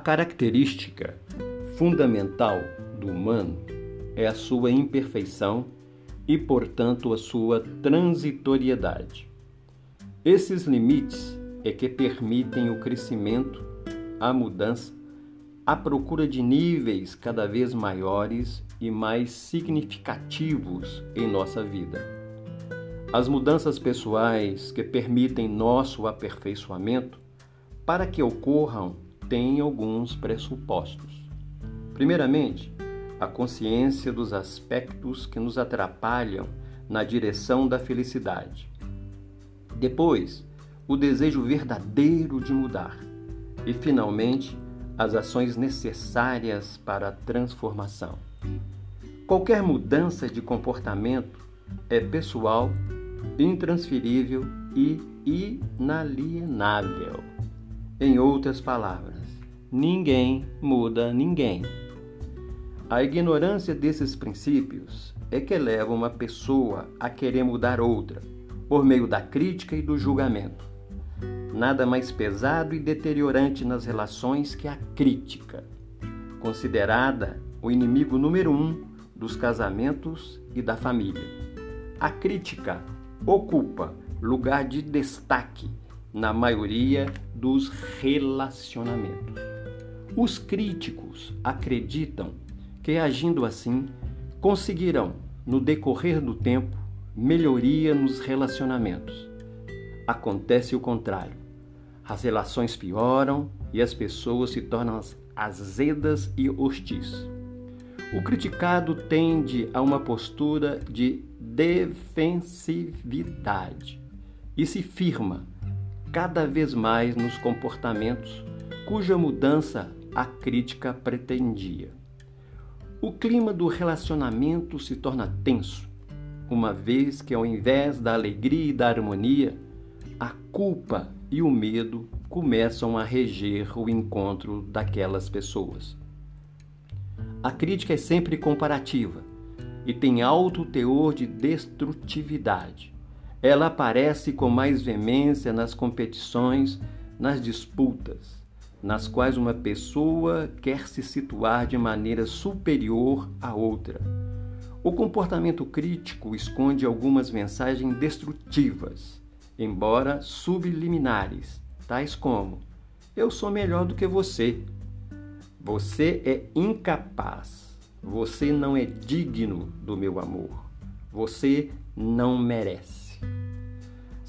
característica fundamental do humano é a sua imperfeição e, portanto, a sua transitoriedade. Esses limites é que permitem o crescimento, a mudança, a procura de níveis cada vez maiores e mais significativos em nossa vida. As mudanças pessoais que permitem nosso aperfeiçoamento, para que ocorram, têm alguns pressupostos. Primeiramente, a consciência dos aspectos que nos atrapalham na direção da felicidade. Depois, o desejo verdadeiro de mudar. E, finalmente, as ações necessárias para a transformação. Qualquer mudança de comportamento é pessoal, intransferível e inalienável. Em outras palavras, ninguém muda ninguém. A ignorância desses princípios é que leva uma pessoa a querer mudar outra, por meio da crítica e do julgamento. Nada mais pesado e deteriorante nas relações que a crítica, considerada o inimigo número um dos casamentos e da família. A crítica ocupa lugar de destaque na maioria dos relacionamentos. Os críticos acreditam que, agindo assim, conseguirão, no decorrer do tempo, melhoria nos relacionamentos. Acontece o contrário. As relações pioram e as pessoas se tornam azedas e hostis. O criticado tende a uma postura de defensividade e se firma cada vez mais nos comportamentos cuja mudança a crítica pretendia. O clima do relacionamento se torna tenso, uma vez que, ao invés da alegria e da harmonia, a culpa e o medo começam a reger o encontro daquelas pessoas. A crítica é sempre comparativa e tem alto teor de destrutividade. Ela aparece com mais veemência nas competições, nas disputas nas quais uma pessoa quer se situar de maneira superior à outra. O comportamento crítico esconde algumas mensagens destrutivas, embora subliminares, tais como: Eu sou melhor do que você. Você é incapaz. Você não é digno do meu amor. Você não merece.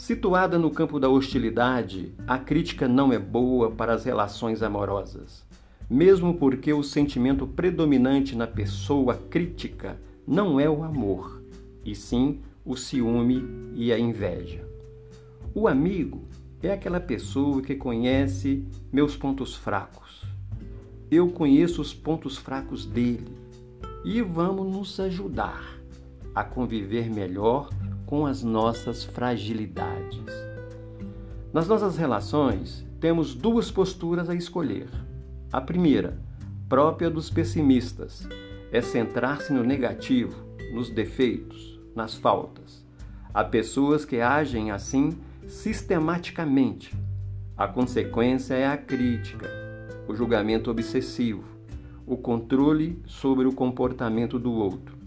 Situada no campo da hostilidade, a crítica não é boa para as relações amorosas, mesmo porque o sentimento predominante na pessoa crítica não é o amor, e sim o ciúme e a inveja. O amigo é aquela pessoa que conhece meus pontos fracos. Eu conheço os pontos fracos dele e vamos nos ajudar a conviver melhor com as nossas fragilidades. Nas nossas relações, temos duas posturas a escolher. A primeira, própria dos pessimistas, é centrar-se no negativo, nos defeitos, nas faltas. Há pessoas que agem assim sistematicamente. A consequência é a crítica, o julgamento obsessivo, o controle sobre o comportamento do outro.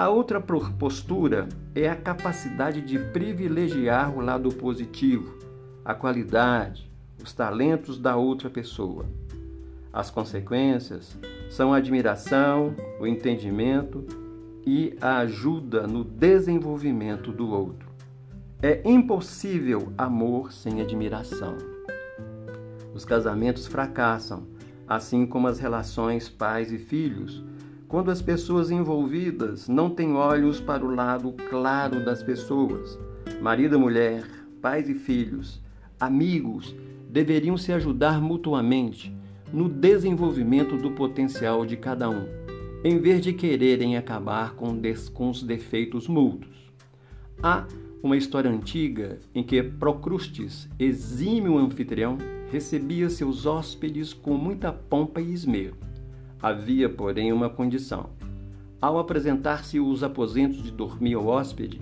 A outra postura é a capacidade de privilegiar o lado positivo, a qualidade, os talentos da outra pessoa. As consequências são a admiração, o entendimento e a ajuda no desenvolvimento do outro. É impossível amor sem admiração. Os casamentos fracassam, assim como as relações pais e filhos quando as pessoas envolvidas não têm olhos para o lado claro das pessoas, marido e mulher, pais e filhos, amigos, deveriam se ajudar mutuamente no desenvolvimento do potencial de cada um, em vez de quererem acabar com, com os defeitos mútuos. Há uma história antiga em que Procrustes, exímio anfitrião, recebia seus hóspedes com muita pompa e esmero. Havia, porém, uma condição. Ao apresentar-se os aposentos de dormir ao hóspede,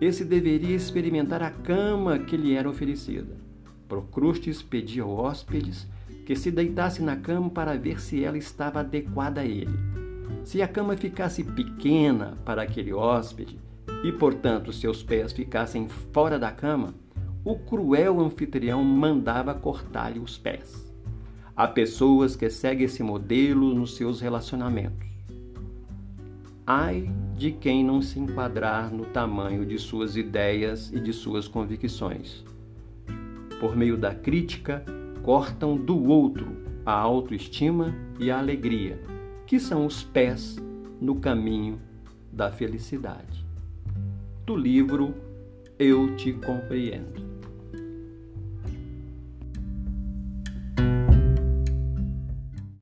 esse deveria experimentar a cama que lhe era oferecida. Procrustes pedia aos hóspedes que se deitasse na cama para ver se ela estava adequada a ele. Se a cama ficasse pequena para aquele hóspede e, portanto, seus pés ficassem fora da cama, o cruel anfitrião mandava cortar-lhe os pés. Há pessoas que seguem esse modelo nos seus relacionamentos. Ai de quem não se enquadrar no tamanho de suas ideias e de suas convicções. Por meio da crítica, cortam do outro a autoestima e a alegria, que são os pés no caminho da felicidade. Do livro Eu Te Compreendo.